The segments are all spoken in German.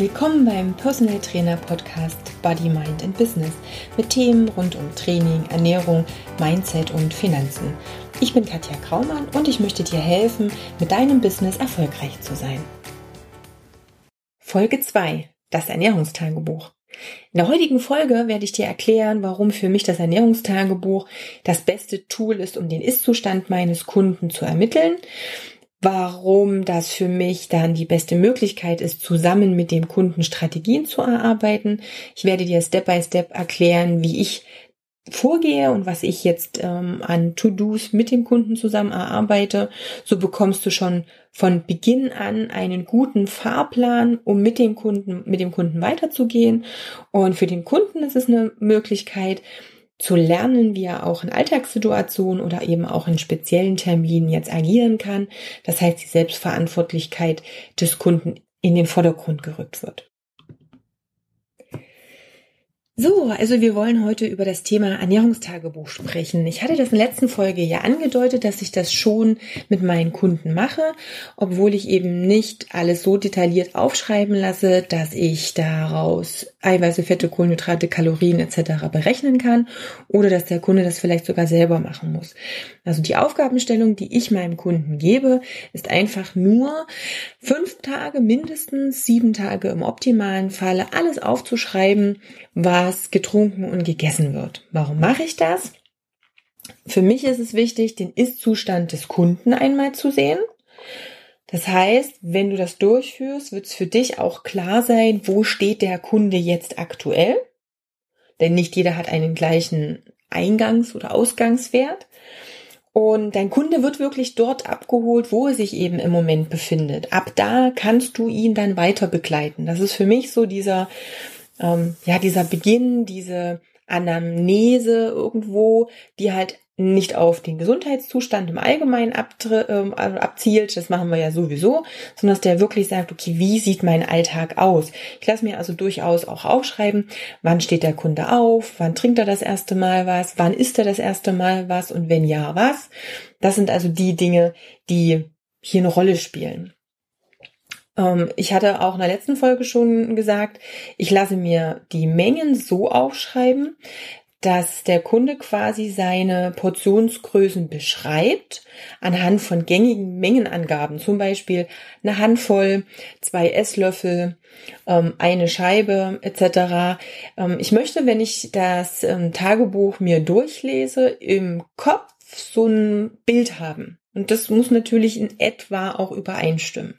Willkommen beim Personal Trainer Podcast Body, Mind and Business mit Themen rund um Training, Ernährung, Mindset und Finanzen. Ich bin Katja Kraumann und ich möchte dir helfen, mit deinem Business erfolgreich zu sein. Folge 2. Das Ernährungstagebuch. In der heutigen Folge werde ich dir erklären, warum für mich das Ernährungstagebuch das beste Tool ist, um den Ist-Zustand meines Kunden zu ermitteln warum das für mich dann die beste Möglichkeit ist, zusammen mit dem Kunden Strategien zu erarbeiten. Ich werde dir Step by Step erklären, wie ich vorgehe und was ich jetzt ähm, an To-Dos mit dem Kunden zusammen erarbeite. So bekommst du schon von Beginn an einen guten Fahrplan, um mit dem Kunden, mit dem Kunden weiterzugehen. Und für den Kunden ist es eine Möglichkeit, zu lernen, wie er auch in Alltagssituationen oder eben auch in speziellen Terminen jetzt agieren kann. Das heißt, die Selbstverantwortlichkeit des Kunden in den Vordergrund gerückt wird. So, also wir wollen heute über das Thema Ernährungstagebuch sprechen. Ich hatte das in der letzten Folge ja angedeutet, dass ich das schon mit meinen Kunden mache, obwohl ich eben nicht alles so detailliert aufschreiben lasse, dass ich daraus Eiweiße, Fette, Kohlenhydrate, Kalorien etc. berechnen kann oder dass der Kunde das vielleicht sogar selber machen muss. Also die Aufgabenstellung, die ich meinem Kunden gebe, ist einfach nur fünf Tage mindestens, sieben Tage im optimalen Falle alles aufzuschreiben, was getrunken und gegessen wird. Warum mache ich das? Für mich ist es wichtig, den Ist-Zustand des Kunden einmal zu sehen. Das heißt, wenn du das durchführst, wird es für dich auch klar sein, wo steht der Kunde jetzt aktuell. Denn nicht jeder hat einen gleichen Eingangs- oder Ausgangswert. Und dein Kunde wird wirklich dort abgeholt, wo er sich eben im Moment befindet. Ab da kannst du ihn dann weiter begleiten. Das ist für mich so dieser ähm, ja, dieser Beginn, diese Anamnese irgendwo, die halt nicht auf den Gesundheitszustand im Allgemeinen ähm, abzielt, das machen wir ja sowieso, sondern dass der wirklich sagt, okay, wie sieht mein Alltag aus? Ich lasse mir also durchaus auch aufschreiben, wann steht der Kunde auf, wann trinkt er das erste Mal was, wann isst er das erste Mal was und wenn ja, was. Das sind also die Dinge, die hier eine Rolle spielen. Ähm, ich hatte auch in der letzten Folge schon gesagt, ich lasse mir die Mengen so aufschreiben, dass der Kunde quasi seine Portionsgrößen beschreibt anhand von gängigen Mengenangaben, zum Beispiel eine Handvoll, zwei Esslöffel, ähm, eine Scheibe etc. Ähm, ich möchte, wenn ich das Tagebuch mir durchlese, im Kopf so ein Bild haben. Und das muss natürlich in etwa auch übereinstimmen.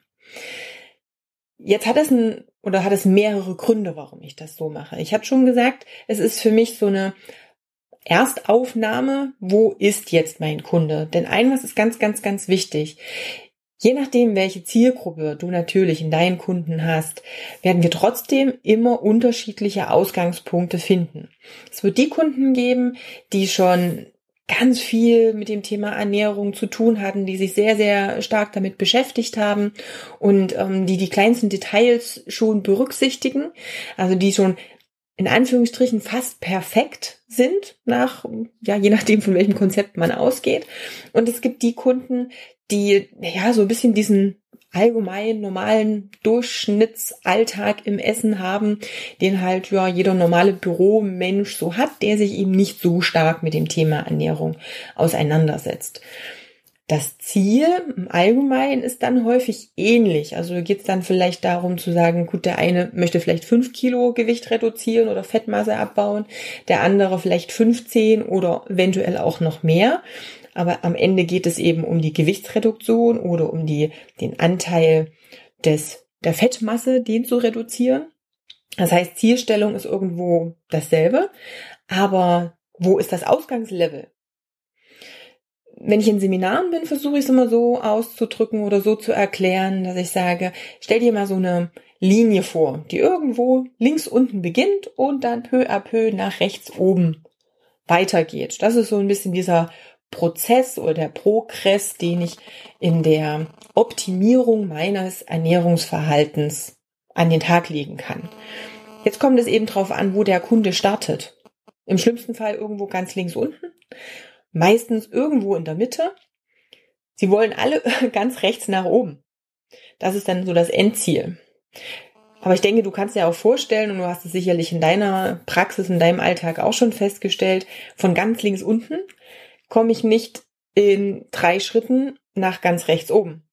Jetzt hat es ein oder hat es mehrere Gründe, warum ich das so mache. Ich habe schon gesagt, es ist für mich so eine Erstaufnahme, wo ist jetzt mein Kunde? Denn eines ist ganz, ganz, ganz wichtig. Je nachdem, welche Zielgruppe du natürlich in deinen Kunden hast, werden wir trotzdem immer unterschiedliche Ausgangspunkte finden. Es wird die Kunden geben, die schon ganz viel mit dem Thema Ernährung zu tun hatten, die sich sehr, sehr stark damit beschäftigt haben und ähm, die die kleinsten Details schon berücksichtigen, also die schon in Anführungsstrichen fast perfekt sind nach, ja, je nachdem von welchem Konzept man ausgeht. Und es gibt die Kunden, die, ja, so ein bisschen diesen allgemein normalen Durchschnittsalltag im Essen haben, den halt ja jeder normale Büromensch so hat, der sich eben nicht so stark mit dem Thema Ernährung auseinandersetzt. Das Ziel im Allgemeinen ist dann häufig ähnlich. Also geht es dann vielleicht darum zu sagen, gut, der eine möchte vielleicht fünf Kilo Gewicht reduzieren oder Fettmasse abbauen, der andere vielleicht 15 oder eventuell auch noch mehr aber am Ende geht es eben um die Gewichtsreduktion oder um die, den Anteil des, der Fettmasse, den zu reduzieren. Das heißt, Zielstellung ist irgendwo dasselbe, aber wo ist das Ausgangslevel? Wenn ich in Seminaren bin, versuche ich es immer so auszudrücken oder so zu erklären, dass ich sage, stell dir mal so eine Linie vor, die irgendwo links unten beginnt und dann peu à peu nach rechts oben weitergeht. Das ist so ein bisschen dieser Prozess oder der Progress, den ich in der Optimierung meines Ernährungsverhaltens an den Tag legen kann. Jetzt kommt es eben darauf an, wo der Kunde startet. Im schlimmsten Fall irgendwo ganz links unten, meistens irgendwo in der Mitte. Sie wollen alle ganz rechts nach oben. Das ist dann so das Endziel. Aber ich denke, du kannst dir auch vorstellen, und du hast es sicherlich in deiner Praxis, in deinem Alltag auch schon festgestellt, von ganz links unten komme ich nicht in drei Schritten nach ganz rechts oben.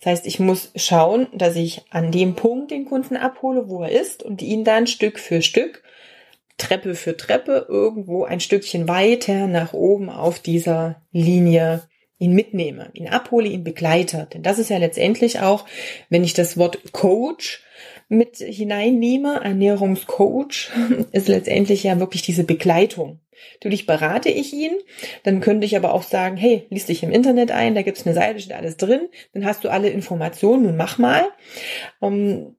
Das heißt, ich muss schauen, dass ich an dem Punkt den Kunden abhole, wo er ist und ihn dann Stück für Stück, Treppe für Treppe irgendwo ein Stückchen weiter nach oben auf dieser Linie ihn mitnehme, ihn abhole, ihn begleite. Denn das ist ja letztendlich auch, wenn ich das Wort Coach mit hineinnehme, Ernährungscoach, ist letztendlich ja wirklich diese Begleitung. Natürlich berate ich ihn, dann könnte ich aber auch sagen, hey, lies dich im Internet ein, da gibt's eine Seite, steht alles drin, dann hast du alle Informationen, nun mach mal. Ähm,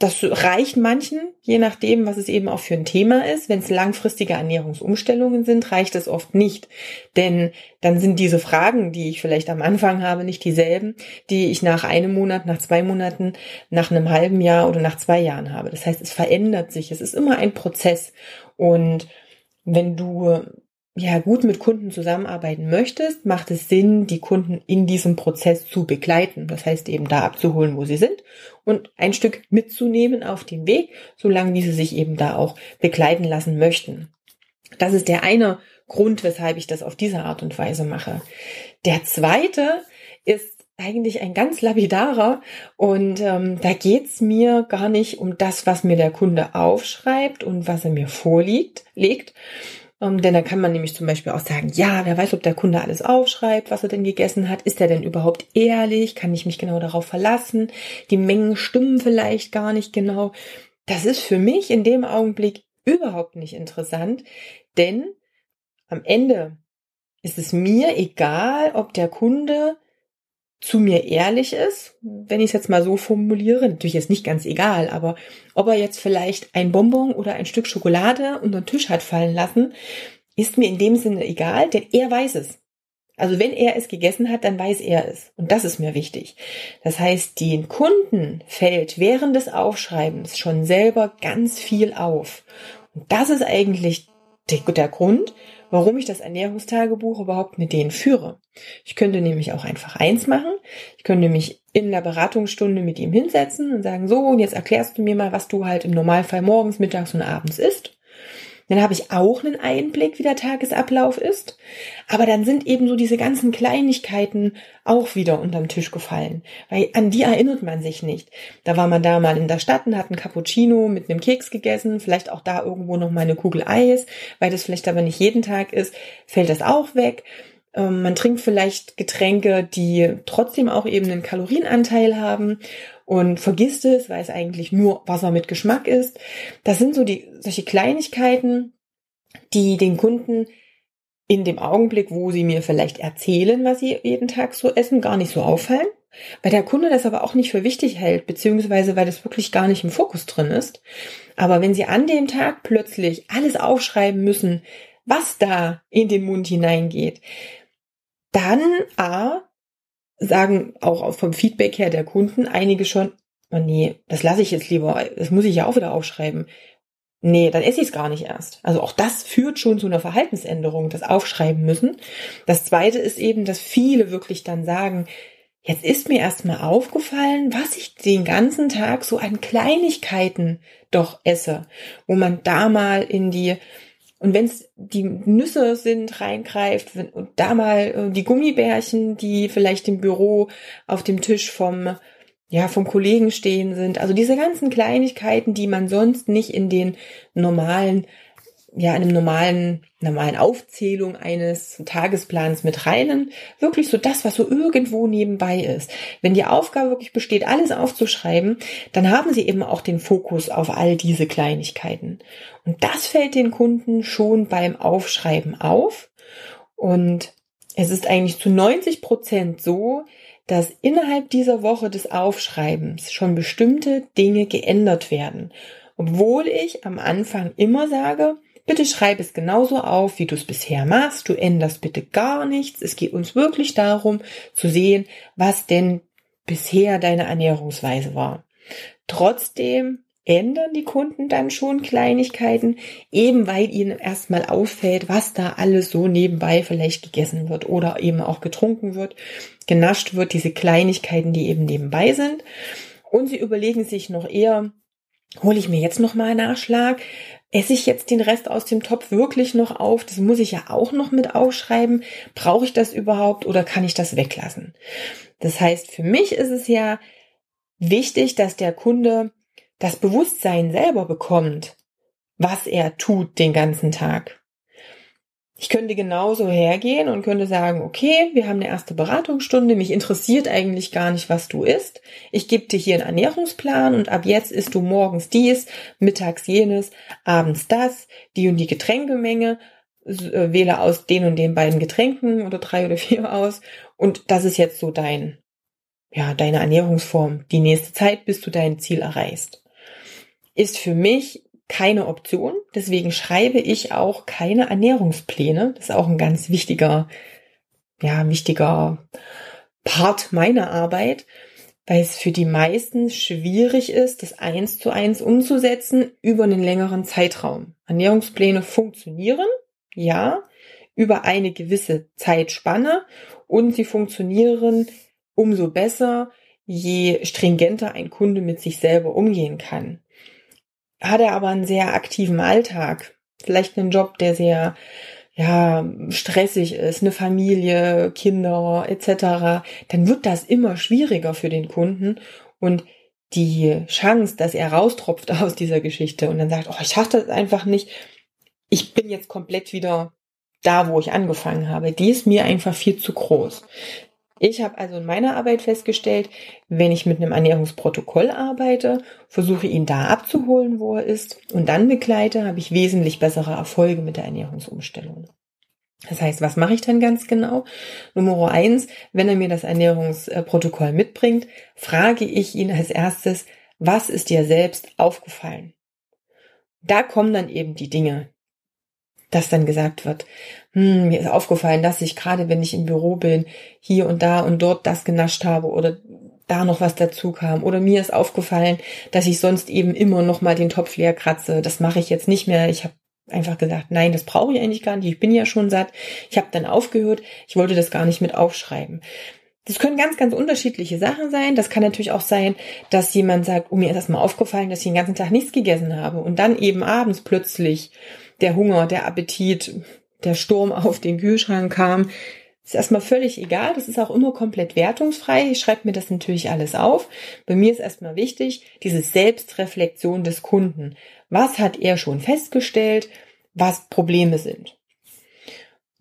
das reicht manchen, je nachdem, was es eben auch für ein Thema ist. Wenn es langfristige Ernährungsumstellungen sind, reicht es oft nicht. Denn dann sind diese Fragen, die ich vielleicht am Anfang habe, nicht dieselben, die ich nach einem Monat, nach zwei Monaten, nach einem halben Jahr oder nach zwei Jahren habe. Das heißt, es verändert sich. Es ist immer ein Prozess. Und wenn du ja gut mit Kunden zusammenarbeiten möchtest, macht es Sinn, die Kunden in diesem Prozess zu begleiten. Das heißt eben da abzuholen, wo sie sind und ein Stück mitzunehmen auf den Weg, solange wie sie sich eben da auch begleiten lassen möchten. Das ist der eine Grund, weshalb ich das auf diese Art und Weise mache. Der zweite ist eigentlich ein ganz lapidarer und ähm, da geht's mir gar nicht um das, was mir der Kunde aufschreibt und was er mir vorliegt, legt, ähm, denn da kann man nämlich zum Beispiel auch sagen, ja, wer weiß, ob der Kunde alles aufschreibt, was er denn gegessen hat. Ist er denn überhaupt ehrlich? Kann ich mich genau darauf verlassen? Die Mengen stimmen vielleicht gar nicht genau. Das ist für mich in dem Augenblick überhaupt nicht interessant, denn am Ende ist es mir egal, ob der Kunde zu mir ehrlich ist, wenn ich es jetzt mal so formuliere, natürlich ist nicht ganz egal, aber ob er jetzt vielleicht ein Bonbon oder ein Stück Schokolade unter den Tisch hat fallen lassen, ist mir in dem Sinne egal, denn er weiß es. Also wenn er es gegessen hat, dann weiß er es. Und das ist mir wichtig. Das heißt, den Kunden fällt während des Aufschreibens schon selber ganz viel auf. Und das ist eigentlich der Grund, warum ich das Ernährungstagebuch überhaupt mit denen führe. Ich könnte nämlich auch einfach eins machen. Ich könnte mich in der Beratungsstunde mit ihm hinsetzen und sagen, so, und jetzt erklärst du mir mal, was du halt im Normalfall morgens, mittags und abends isst. Dann habe ich auch einen Einblick, wie der Tagesablauf ist. Aber dann sind eben so diese ganzen Kleinigkeiten auch wieder unterm Tisch gefallen. Weil an die erinnert man sich nicht. Da war man da mal in der Stadt und hat einen Cappuccino mit einem Keks gegessen, vielleicht auch da irgendwo noch mal eine Kugel Eis, weil das vielleicht aber nicht jeden Tag ist, fällt das auch weg. Ähm, man trinkt vielleicht Getränke, die trotzdem auch eben einen Kalorienanteil haben und vergisst es, weil es eigentlich nur Wasser mit Geschmack ist. Das sind so die, solche Kleinigkeiten, die den Kunden in dem Augenblick, wo sie mir vielleicht erzählen, was sie jeden Tag so essen, gar nicht so auffallen. Weil der Kunde das aber auch nicht für wichtig hält, beziehungsweise weil das wirklich gar nicht im Fokus drin ist. Aber wenn sie an dem Tag plötzlich alles aufschreiben müssen, was da in den Mund hineingeht, dann A, sagen auch vom Feedback her der Kunden einige schon, oh nee, das lasse ich jetzt lieber, das muss ich ja auch wieder aufschreiben. Nee, dann esse ich es gar nicht erst. Also auch das führt schon zu einer Verhaltensänderung, das Aufschreiben müssen. Das zweite ist eben, dass viele wirklich dann sagen, jetzt ist mir erstmal aufgefallen, was ich den ganzen Tag so an Kleinigkeiten doch esse, wo man da mal in die und wenn es die Nüsse sind, reingreift wenn, und da mal äh, die Gummibärchen, die vielleicht im Büro auf dem Tisch vom ja, vom Kollegen stehen sind. Also diese ganzen Kleinigkeiten, die man sonst nicht in den normalen ja, einem normalen, normalen Aufzählung eines Tagesplans mit reinen. Wirklich so das, was so irgendwo nebenbei ist. Wenn die Aufgabe wirklich besteht, alles aufzuschreiben, dann haben sie eben auch den Fokus auf all diese Kleinigkeiten. Und das fällt den Kunden schon beim Aufschreiben auf. Und es ist eigentlich zu 90 Prozent so, dass innerhalb dieser Woche des Aufschreibens schon bestimmte Dinge geändert werden. Obwohl ich am Anfang immer sage, Bitte schreib es genauso auf, wie du es bisher machst. Du änderst bitte gar nichts. Es geht uns wirklich darum zu sehen, was denn bisher deine Ernährungsweise war. Trotzdem ändern die Kunden dann schon Kleinigkeiten, eben weil ihnen erstmal auffällt, was da alles so nebenbei vielleicht gegessen wird oder eben auch getrunken wird, genascht wird, diese Kleinigkeiten, die eben nebenbei sind. Und sie überlegen sich noch eher, hole ich mir jetzt noch mal einen Nachschlag? Esse ich jetzt den Rest aus dem Topf wirklich noch auf? Das muss ich ja auch noch mit aufschreiben. Brauche ich das überhaupt oder kann ich das weglassen? Das heißt, für mich ist es ja wichtig, dass der Kunde das Bewusstsein selber bekommt, was er tut den ganzen Tag. Ich könnte genauso hergehen und könnte sagen, okay, wir haben eine erste Beratungsstunde, mich interessiert eigentlich gar nicht, was du isst. Ich gebe dir hier einen Ernährungsplan und ab jetzt isst du morgens dies, mittags jenes, abends das, die und die Getränkemenge, äh, wähle aus den und den beiden Getränken oder drei oder vier aus und das ist jetzt so dein, ja, deine Ernährungsform, die nächste Zeit, bis du dein Ziel erreichst. Ist für mich keine Option. Deswegen schreibe ich auch keine Ernährungspläne. Das ist auch ein ganz wichtiger, ja, wichtiger Part meiner Arbeit, weil es für die meisten schwierig ist, das eins zu eins umzusetzen über einen längeren Zeitraum. Ernährungspläne funktionieren, ja, über eine gewisse Zeitspanne und sie funktionieren umso besser, je stringenter ein Kunde mit sich selber umgehen kann hat er aber einen sehr aktiven Alltag, vielleicht einen Job, der sehr ja, stressig ist, eine Familie, Kinder etc., dann wird das immer schwieriger für den Kunden und die Chance, dass er raustropft aus dieser Geschichte und dann sagt, oh, ich schaffe das einfach nicht, ich bin jetzt komplett wieder da, wo ich angefangen habe, die ist mir einfach viel zu groß. Ich habe also in meiner Arbeit festgestellt, wenn ich mit einem Ernährungsprotokoll arbeite, versuche ihn da abzuholen, wo er ist und dann begleite, habe ich wesentlich bessere Erfolge mit der Ernährungsumstellung. Das heißt, was mache ich dann ganz genau? Nummer eins, wenn er mir das Ernährungsprotokoll mitbringt, frage ich ihn als erstes, was ist dir selbst aufgefallen? Da kommen dann eben die Dinge, dass dann gesagt wird, hm, mir ist aufgefallen, dass ich gerade, wenn ich im Büro bin, hier und da und dort das genascht habe oder da noch was dazu kam. Oder mir ist aufgefallen, dass ich sonst eben immer noch mal den Topf leer kratze. Das mache ich jetzt nicht mehr. Ich habe einfach gesagt, nein, das brauche ich eigentlich gar nicht. Ich bin ja schon satt. Ich habe dann aufgehört. Ich wollte das gar nicht mit aufschreiben. Das können ganz, ganz unterschiedliche Sachen sein. Das kann natürlich auch sein, dass jemand sagt, oh, mir ist erstmal aufgefallen, dass ich den ganzen Tag nichts gegessen habe und dann eben abends plötzlich der Hunger, der Appetit, der Sturm auf den Kühlschrank kam. Ist erstmal völlig egal. Das ist auch immer komplett wertungsfrei. Ich schreibe mir das natürlich alles auf. Bei mir ist erstmal wichtig, diese Selbstreflexion des Kunden. Was hat er schon festgestellt, was Probleme sind?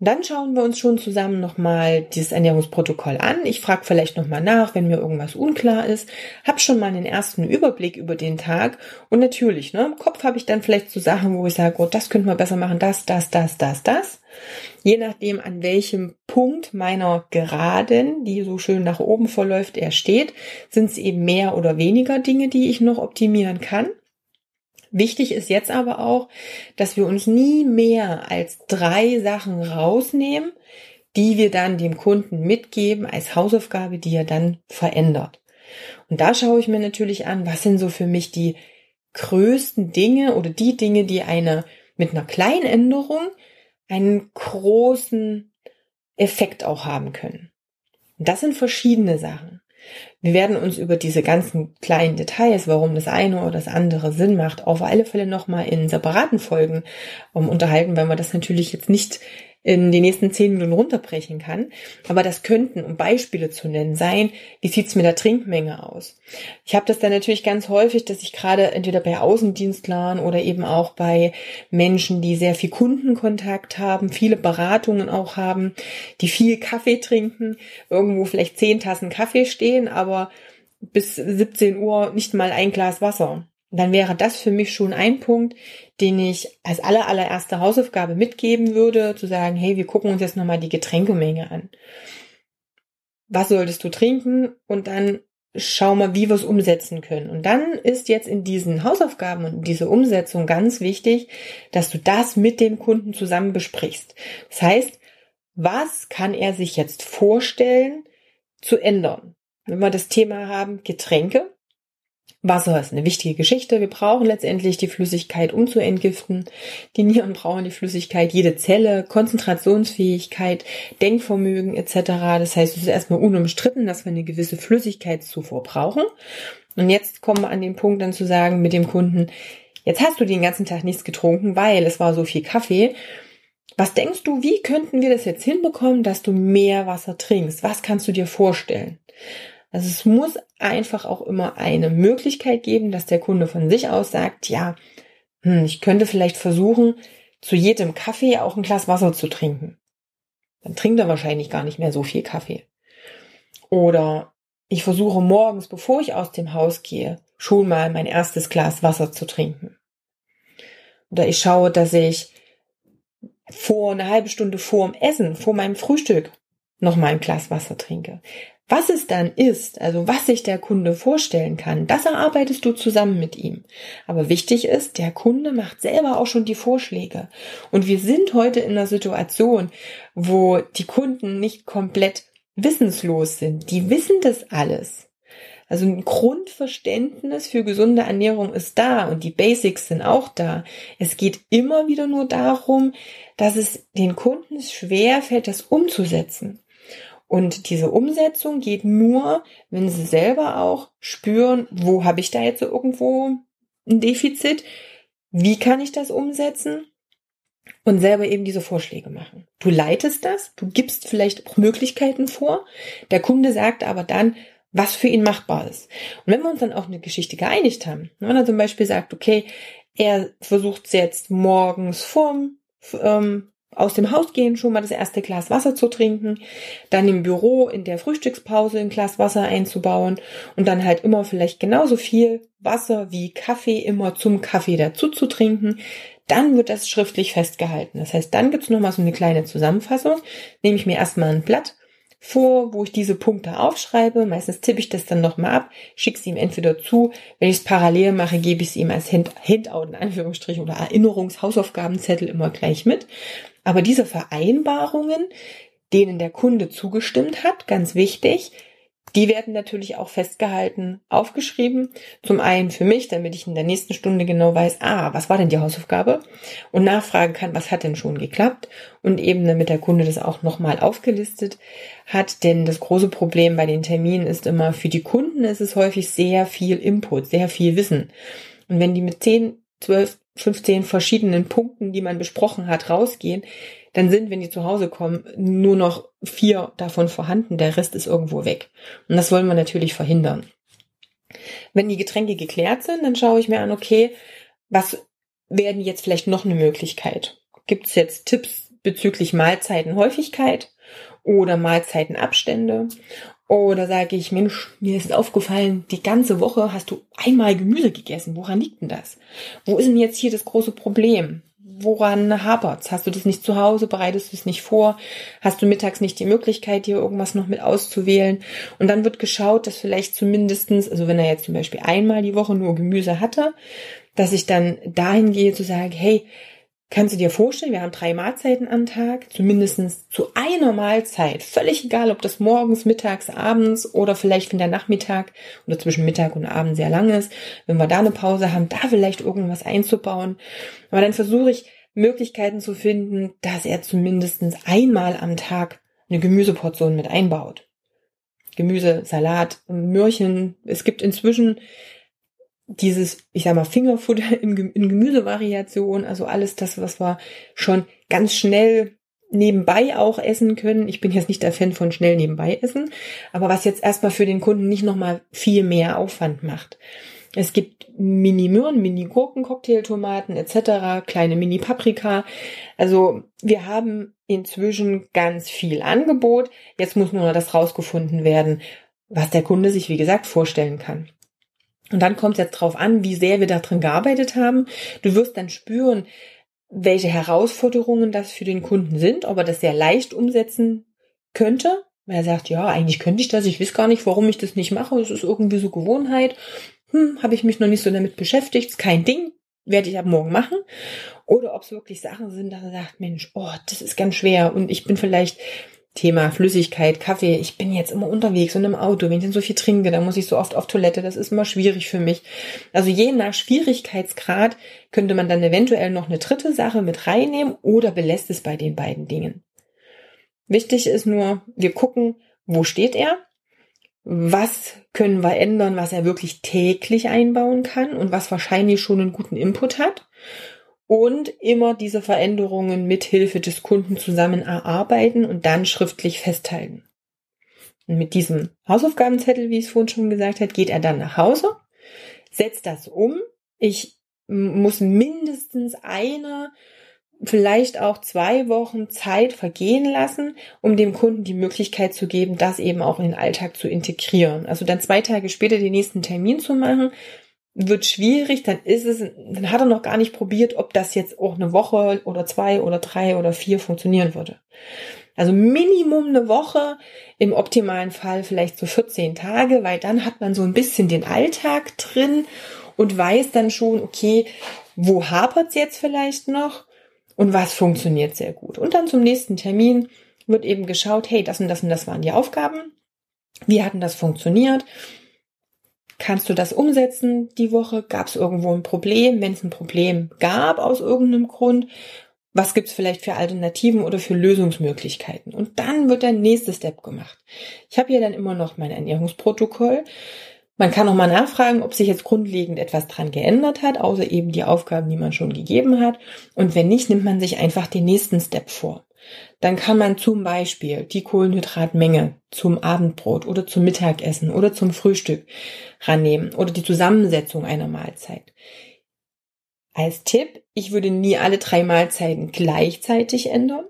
Dann schauen wir uns schon zusammen nochmal dieses Ernährungsprotokoll an. Ich frage vielleicht nochmal nach, wenn mir irgendwas unklar ist. Hab schon mal einen ersten Überblick über den Tag. Und natürlich, ne, im Kopf habe ich dann vielleicht so Sachen, wo ich sage, oh, das könnte man besser machen, das, das, das, das, das. Je nachdem, an welchem Punkt meiner Geraden, die so schön nach oben verläuft, er steht, sind es eben mehr oder weniger Dinge, die ich noch optimieren kann. Wichtig ist jetzt aber auch, dass wir uns nie mehr als drei Sachen rausnehmen, die wir dann dem Kunden mitgeben als Hausaufgabe, die er dann verändert. Und da schaue ich mir natürlich an, was sind so für mich die größten Dinge oder die Dinge, die eine mit einer kleinen Änderung einen großen Effekt auch haben können. Und das sind verschiedene Sachen. Wir werden uns über diese ganzen kleinen Details, warum das eine oder das andere Sinn macht, auf alle Fälle nochmal in separaten Folgen um, unterhalten, weil man das natürlich jetzt nicht in den nächsten zehn Minuten runterbrechen kann. Aber das könnten, um Beispiele zu nennen, sein, wie sieht's mit der Trinkmenge aus? Ich habe das dann natürlich ganz häufig, dass ich gerade entweder bei Außendienstlern oder eben auch bei Menschen, die sehr viel Kundenkontakt haben, viele Beratungen auch haben, die viel Kaffee trinken, irgendwo vielleicht zehn Tassen Kaffee stehen, aber bis 17 Uhr nicht mal ein Glas Wasser dann wäre das für mich schon ein Punkt, den ich als aller, allererste Hausaufgabe mitgeben würde, zu sagen, hey, wir gucken uns jetzt nochmal die Getränkemenge an. Was solltest du trinken? Und dann schau mal, wie wir es umsetzen können. Und dann ist jetzt in diesen Hausaufgaben und diese Umsetzung ganz wichtig, dass du das mit dem Kunden zusammen besprichst. Das heißt, was kann er sich jetzt vorstellen zu ändern? Wenn wir das Thema haben, Getränke, Wasser ist eine wichtige Geschichte. Wir brauchen letztendlich die Flüssigkeit, um zu entgiften. Die Nieren brauchen die Flüssigkeit, jede Zelle, Konzentrationsfähigkeit, Denkvermögen etc. Das heißt, es ist erstmal unumstritten, dass wir eine gewisse Flüssigkeitszufuhr brauchen. Und jetzt kommen wir an den Punkt dann zu sagen mit dem Kunden, jetzt hast du den ganzen Tag nichts getrunken, weil es war so viel Kaffee. Was denkst du, wie könnten wir das jetzt hinbekommen, dass du mehr Wasser trinkst? Was kannst du dir vorstellen? Also es muss einfach auch immer eine Möglichkeit geben, dass der Kunde von sich aus sagt, ja, hm, ich könnte vielleicht versuchen, zu jedem Kaffee auch ein Glas Wasser zu trinken. Dann trinkt er wahrscheinlich gar nicht mehr so viel Kaffee. Oder ich versuche morgens, bevor ich aus dem Haus gehe, schon mal mein erstes Glas Wasser zu trinken. Oder ich schaue, dass ich vor eine halbe Stunde vor dem Essen, vor meinem Frühstück, noch mal ein Glas Wasser trinke. Was es dann ist, also was sich der Kunde vorstellen kann, das erarbeitest du zusammen mit ihm. Aber wichtig ist, der Kunde macht selber auch schon die Vorschläge. Und wir sind heute in einer Situation, wo die Kunden nicht komplett wissenslos sind. Die wissen das alles. Also ein Grundverständnis für gesunde Ernährung ist da und die Basics sind auch da. Es geht immer wieder nur darum, dass es den Kunden schwer fällt, das umzusetzen. Und diese Umsetzung geht nur, wenn sie selber auch spüren, wo habe ich da jetzt irgendwo ein Defizit? Wie kann ich das umsetzen? Und selber eben diese Vorschläge machen. Du leitest das, du gibst vielleicht auch Möglichkeiten vor. Der Kunde sagt aber dann, was für ihn machbar ist. Und wenn wir uns dann auch eine Geschichte geeinigt haben, wenn er zum Beispiel sagt, okay, er versucht es jetzt morgens vorm ähm, aus dem Haus gehen, schon mal das erste Glas Wasser zu trinken, dann im Büro in der Frühstückspause ein Glas Wasser einzubauen und dann halt immer vielleicht genauso viel Wasser wie Kaffee immer zum Kaffee dazu zu trinken, dann wird das schriftlich festgehalten. Das heißt, dann gibt's nochmal so eine kleine Zusammenfassung, nehme ich mir erstmal ein Blatt vor, wo ich diese Punkte aufschreibe. Meistens tippe ich das dann nochmal ab, schicke es ihm entweder zu. Wenn ich es parallel mache, gebe ich es ihm als Handout in Anführungsstrichen oder Erinnerungshausaufgabenzettel immer gleich mit. Aber diese Vereinbarungen, denen der Kunde zugestimmt hat, ganz wichtig, die werden natürlich auch festgehalten, aufgeschrieben. Zum einen für mich, damit ich in der nächsten Stunde genau weiß, ah, was war denn die Hausaufgabe? Und nachfragen kann, was hat denn schon geklappt? Und eben damit der Kunde das auch nochmal aufgelistet hat. Denn das große Problem bei den Terminen ist immer, für die Kunden ist es häufig sehr viel Input, sehr viel Wissen. Und wenn die mit 10, 12, 15 verschiedenen Punkten, die man besprochen hat, rausgehen, dann sind, wenn die zu Hause kommen, nur noch vier davon vorhanden, der Rest ist irgendwo weg. Und das wollen wir natürlich verhindern. Wenn die Getränke geklärt sind, dann schaue ich mir an, okay, was werden jetzt vielleicht noch eine Möglichkeit? Gibt es jetzt Tipps bezüglich Mahlzeitenhäufigkeit oder Mahlzeitenabstände? Oder sage ich, Mensch, mir ist aufgefallen, die ganze Woche hast du einmal Gemüse gegessen. Woran liegt denn das? Wo ist denn jetzt hier das große Problem? Woran hapert's? Hast du das nicht zu Hause? Bereitest du es nicht vor? Hast du mittags nicht die Möglichkeit, dir irgendwas noch mit auszuwählen? Und dann wird geschaut, dass vielleicht zumindestens, also wenn er jetzt zum Beispiel einmal die Woche nur Gemüse hatte, dass ich dann dahin gehe zu sagen, hey, Kannst du dir vorstellen, wir haben drei Mahlzeiten am Tag, zumindest zu einer Mahlzeit, völlig egal, ob das morgens, mittags, abends oder vielleicht wenn der Nachmittag oder zwischen Mittag und Abend sehr lang ist, wenn wir da eine Pause haben, da vielleicht irgendwas einzubauen. Aber dann versuche ich Möglichkeiten zu finden, dass er zumindest einmal am Tag eine Gemüseportion mit einbaut. Gemüse, Salat, Möhrchen. Es gibt inzwischen dieses, ich sag mal, Fingerfutter in, in Gemüsevariation, also alles das, was wir schon ganz schnell nebenbei auch essen können. Ich bin jetzt nicht der Fan von schnell nebenbei essen, aber was jetzt erstmal für den Kunden nicht nochmal viel mehr Aufwand macht. Es gibt Mini-Möhren, Mini-Gurken, Cocktailtomaten etc., kleine Mini-Paprika. Also wir haben inzwischen ganz viel Angebot. Jetzt muss nur noch das rausgefunden werden, was der Kunde sich, wie gesagt, vorstellen kann. Und dann kommt es jetzt drauf an, wie sehr wir da drin gearbeitet haben. Du wirst dann spüren, welche Herausforderungen das für den Kunden sind, ob er das sehr leicht umsetzen könnte. Weil er sagt, ja, eigentlich könnte ich das, ich weiß gar nicht, warum ich das nicht mache. Es ist irgendwie so Gewohnheit. Hm, habe ich mich noch nicht so damit beschäftigt, kein Ding, werde ich ab morgen machen. Oder ob es wirklich Sachen sind, dass er sagt, Mensch, oh, das ist ganz schwer und ich bin vielleicht Thema Flüssigkeit, Kaffee. Ich bin jetzt immer unterwegs und im Auto. Wenn ich dann so viel trinke, dann muss ich so oft auf Toilette. Das ist immer schwierig für mich. Also je nach Schwierigkeitsgrad könnte man dann eventuell noch eine dritte Sache mit reinnehmen oder belässt es bei den beiden Dingen. Wichtig ist nur, wir gucken, wo steht er? was können wir ändern, was er wirklich täglich einbauen kann und was wahrscheinlich schon einen guten Input hat. Und immer diese Veränderungen mit Hilfe des Kunden zusammen erarbeiten und dann schriftlich festhalten. Und mit diesem Hausaufgabenzettel, wie ich es vorhin schon gesagt habe, geht er dann nach Hause, setzt das um. Ich muss mindestens eine vielleicht auch zwei Wochen Zeit vergehen lassen, um dem Kunden die Möglichkeit zu geben, das eben auch in den Alltag zu integrieren. Also dann zwei Tage später den nächsten Termin zu machen, wird schwierig, dann ist es, dann hat er noch gar nicht probiert, ob das jetzt auch eine Woche oder zwei oder drei oder vier funktionieren würde. Also Minimum eine Woche, im optimalen Fall vielleicht so 14 Tage, weil dann hat man so ein bisschen den Alltag drin und weiß dann schon, okay, wo hapert's jetzt vielleicht noch? und was funktioniert sehr gut. Und dann zum nächsten Termin wird eben geschaut, hey, das und das und das waren die Aufgaben. Wie hatten das funktioniert? Kannst du das umsetzen die Woche? Gab es irgendwo ein Problem? Wenn es ein Problem gab aus irgendeinem Grund, was gibt es vielleicht für Alternativen oder für Lösungsmöglichkeiten? Und dann wird der nächste Step gemacht. Ich habe hier dann immer noch mein Ernährungsprotokoll. Man kann auch mal nachfragen, ob sich jetzt grundlegend etwas dran geändert hat, außer eben die Aufgaben, die man schon gegeben hat. Und wenn nicht, nimmt man sich einfach den nächsten Step vor. Dann kann man zum Beispiel die Kohlenhydratmenge zum Abendbrot oder zum Mittagessen oder zum Frühstück rannehmen oder die Zusammensetzung einer Mahlzeit. Als Tipp, ich würde nie alle drei Mahlzeiten gleichzeitig ändern,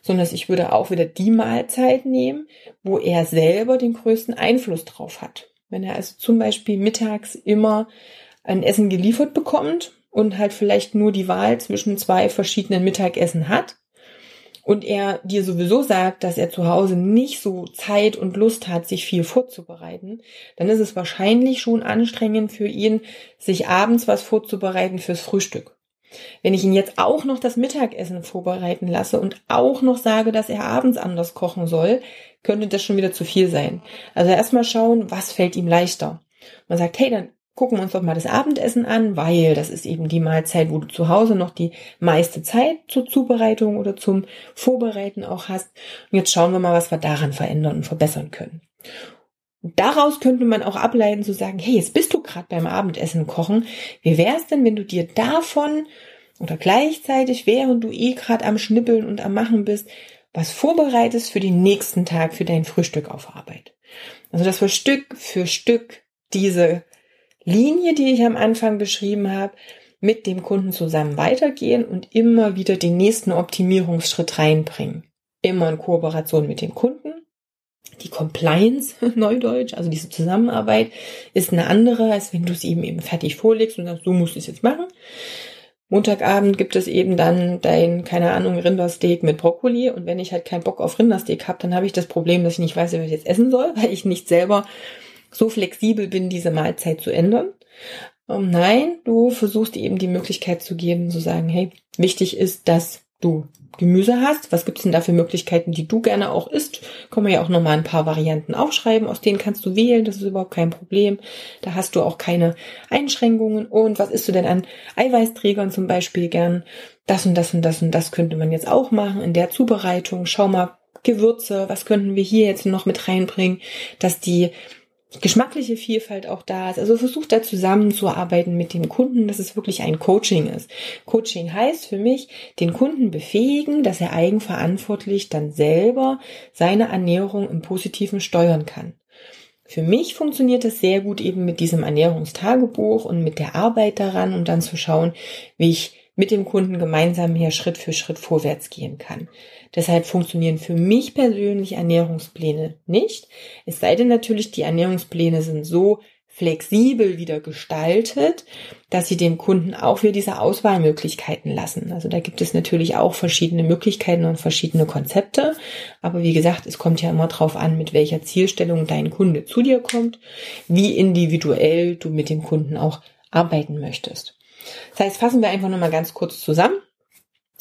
sondern ich würde auch wieder die Mahlzeit nehmen, wo er selber den größten Einfluss drauf hat. Wenn er also zum Beispiel mittags immer ein Essen geliefert bekommt und halt vielleicht nur die Wahl zwischen zwei verschiedenen Mittagessen hat und er dir sowieso sagt, dass er zu Hause nicht so Zeit und Lust hat, sich viel vorzubereiten, dann ist es wahrscheinlich schon anstrengend für ihn, sich abends was vorzubereiten fürs Frühstück. Wenn ich ihn jetzt auch noch das Mittagessen vorbereiten lasse und auch noch sage, dass er abends anders kochen soll, könnte das schon wieder zu viel sein. Also erstmal schauen, was fällt ihm leichter. Man sagt, hey, dann gucken wir uns doch mal das Abendessen an, weil das ist eben die Mahlzeit, wo du zu Hause noch die meiste Zeit zur Zubereitung oder zum Vorbereiten auch hast. Und jetzt schauen wir mal, was wir daran verändern und verbessern können. Daraus könnte man auch ableiten zu sagen, hey, jetzt bist du gerade beim Abendessen kochen. Wie wär's denn, wenn du dir davon oder gleichzeitig, während du eh gerade am Schnippeln und am Machen bist, was vorbereitest für den nächsten Tag für dein Frühstück auf Arbeit. Also dass wir Stück für Stück diese Linie, die ich am Anfang beschrieben habe, mit dem Kunden zusammen weitergehen und immer wieder den nächsten Optimierungsschritt reinbringen. Immer in Kooperation mit dem Kunden. Die Compliance, Neudeutsch, also diese Zusammenarbeit, ist eine andere, als wenn du es eben eben fertig vorlegst und sagst, du musst es jetzt machen. Montagabend gibt es eben dann dein, keine Ahnung, Rindersteak mit Brokkoli. Und wenn ich halt keinen Bock auf Rindersteak habe, dann habe ich das Problem, dass ich nicht weiß, was ich jetzt essen soll, weil ich nicht selber so flexibel bin, diese Mahlzeit zu ändern. Ähm, nein, du versuchst eben die Möglichkeit zu geben, zu sagen, hey, wichtig ist, dass du Gemüse hast. Was gibt's denn da für Möglichkeiten, die du gerne auch isst? Können wir ja auch nochmal ein paar Varianten aufschreiben, aus denen kannst du wählen. Das ist überhaupt kein Problem. Da hast du auch keine Einschränkungen. Und was isst du denn an Eiweißträgern zum Beispiel gern? Das und das und das und das könnte man jetzt auch machen in der Zubereitung. Schau mal, Gewürze, was könnten wir hier jetzt noch mit reinbringen, dass die geschmackliche Vielfalt auch da ist. Also versucht da zusammenzuarbeiten mit dem Kunden, dass es wirklich ein Coaching ist. Coaching heißt für mich, den Kunden befähigen, dass er eigenverantwortlich dann selber seine Ernährung im Positiven steuern kann. Für mich funktioniert es sehr gut eben mit diesem Ernährungstagebuch und mit der Arbeit daran und dann zu schauen, wie ich mit dem Kunden gemeinsam hier Schritt für Schritt vorwärts gehen kann. Deshalb funktionieren für mich persönlich Ernährungspläne nicht. Es sei denn natürlich, die Ernährungspläne sind so flexibel wieder gestaltet, dass sie dem Kunden auch wieder diese Auswahlmöglichkeiten lassen. Also da gibt es natürlich auch verschiedene Möglichkeiten und verschiedene Konzepte. Aber wie gesagt, es kommt ja immer darauf an, mit welcher Zielstellung dein Kunde zu dir kommt, wie individuell du mit dem Kunden auch arbeiten möchtest. Das heißt, fassen wir einfach nochmal ganz kurz zusammen.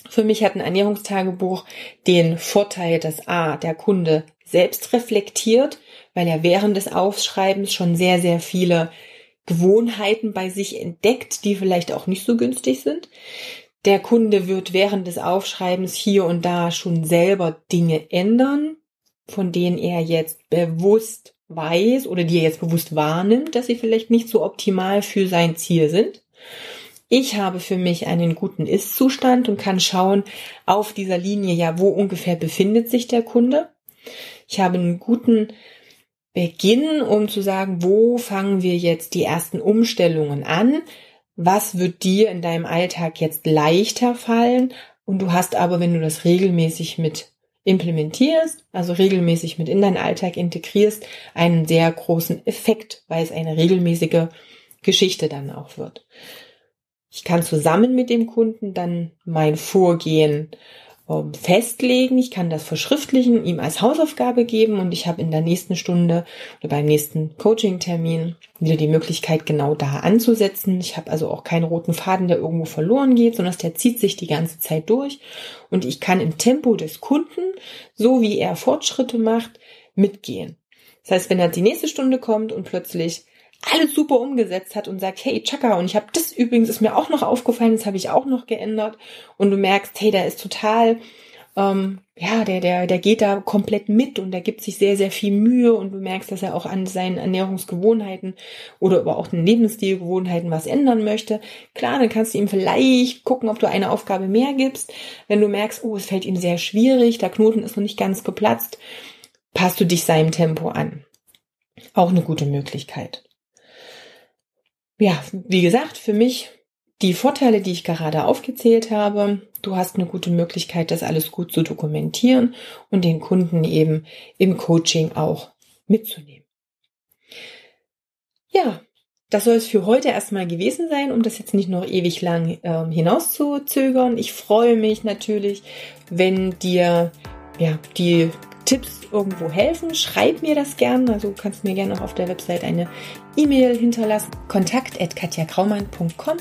Für mich hat ein Ernährungstagebuch den Vorteil, dass A, der Kunde selbst reflektiert, weil er während des Aufschreibens schon sehr, sehr viele Gewohnheiten bei sich entdeckt, die vielleicht auch nicht so günstig sind. Der Kunde wird während des Aufschreibens hier und da schon selber Dinge ändern, von denen er jetzt bewusst weiß oder die er jetzt bewusst wahrnimmt, dass sie vielleicht nicht so optimal für sein Ziel sind. Ich habe für mich einen guten Ist-Zustand und kann schauen auf dieser Linie, ja, wo ungefähr befindet sich der Kunde. Ich habe einen guten Beginn, um zu sagen, wo fangen wir jetzt die ersten Umstellungen an? Was wird dir in deinem Alltag jetzt leichter fallen? Und du hast aber, wenn du das regelmäßig mit implementierst, also regelmäßig mit in deinen Alltag integrierst, einen sehr großen Effekt, weil es eine regelmäßige Geschichte dann auch wird. Ich kann zusammen mit dem Kunden dann mein Vorgehen ähm, festlegen. Ich kann das verschriftlichen, ihm als Hausaufgabe geben und ich habe in der nächsten Stunde oder beim nächsten Coaching-Termin wieder die Möglichkeit, genau da anzusetzen. Ich habe also auch keinen roten Faden, der irgendwo verloren geht, sondern der zieht sich die ganze Zeit durch und ich kann im Tempo des Kunden, so wie er Fortschritte macht, mitgehen. Das heißt, wenn er die nächste Stunde kommt und plötzlich alles super umgesetzt hat und sagt, hey, Chaka, und ich habe das übrigens, ist mir auch noch aufgefallen, das habe ich auch noch geändert. Und du merkst, hey, der ist total, ähm, ja, der, der, der geht da komplett mit und der gibt sich sehr, sehr viel Mühe und du merkst, dass er auch an seinen Ernährungsgewohnheiten oder aber auch den Lebensstilgewohnheiten was ändern möchte. Klar, dann kannst du ihm vielleicht gucken, ob du eine Aufgabe mehr gibst. Wenn du merkst, oh, es fällt ihm sehr schwierig, der Knoten ist noch nicht ganz geplatzt, passt du dich seinem Tempo an. Auch eine gute Möglichkeit ja, wie gesagt, für mich die Vorteile, die ich gerade aufgezählt habe. Du hast eine gute Möglichkeit, das alles gut zu dokumentieren und den Kunden eben im Coaching auch mitzunehmen. Ja, das soll es für heute erstmal gewesen sein, um das jetzt nicht noch ewig lang ähm, hinauszuzögern. Ich freue mich natürlich, wenn dir ja, die Tipps irgendwo helfen, schreib mir das gern. Also kannst mir gerne auch auf der Website eine E-Mail hinterlassen. Kontakt at katjakraumann.com.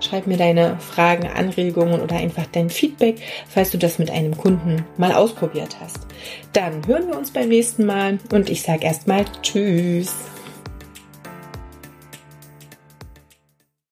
Schreib mir deine Fragen, Anregungen oder einfach dein Feedback, falls du das mit einem Kunden mal ausprobiert hast. Dann hören wir uns beim nächsten Mal und ich sage erstmal Tschüss.